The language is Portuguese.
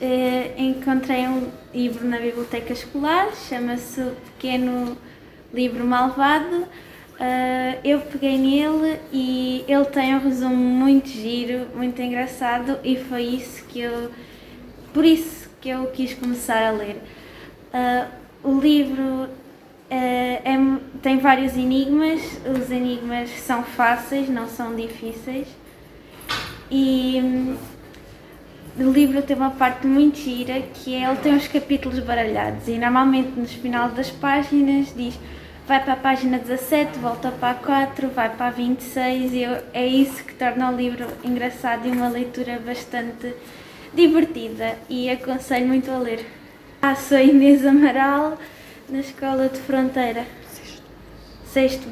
eh, encontrei um livro na biblioteca escolar, chama-se Pequeno Livro Malvado. Uh, eu peguei nele e ele tem um resumo muito giro, muito engraçado e foi isso que eu, por isso que eu quis começar a ler. Uh, o livro uh, é, tem vários enigmas, os enigmas são fáceis, não são difíceis e o livro tem uma parte muito gira que é, ele tem os capítulos baralhados e normalmente no final das páginas diz vai para a página 17, volta para a 4, vai para a 26 e é isso que torna o livro engraçado e uma leitura bastante divertida e aconselho muito a ler. Ah, sou Inês Amaral, na Escola de Fronteira. Sexto. Sexto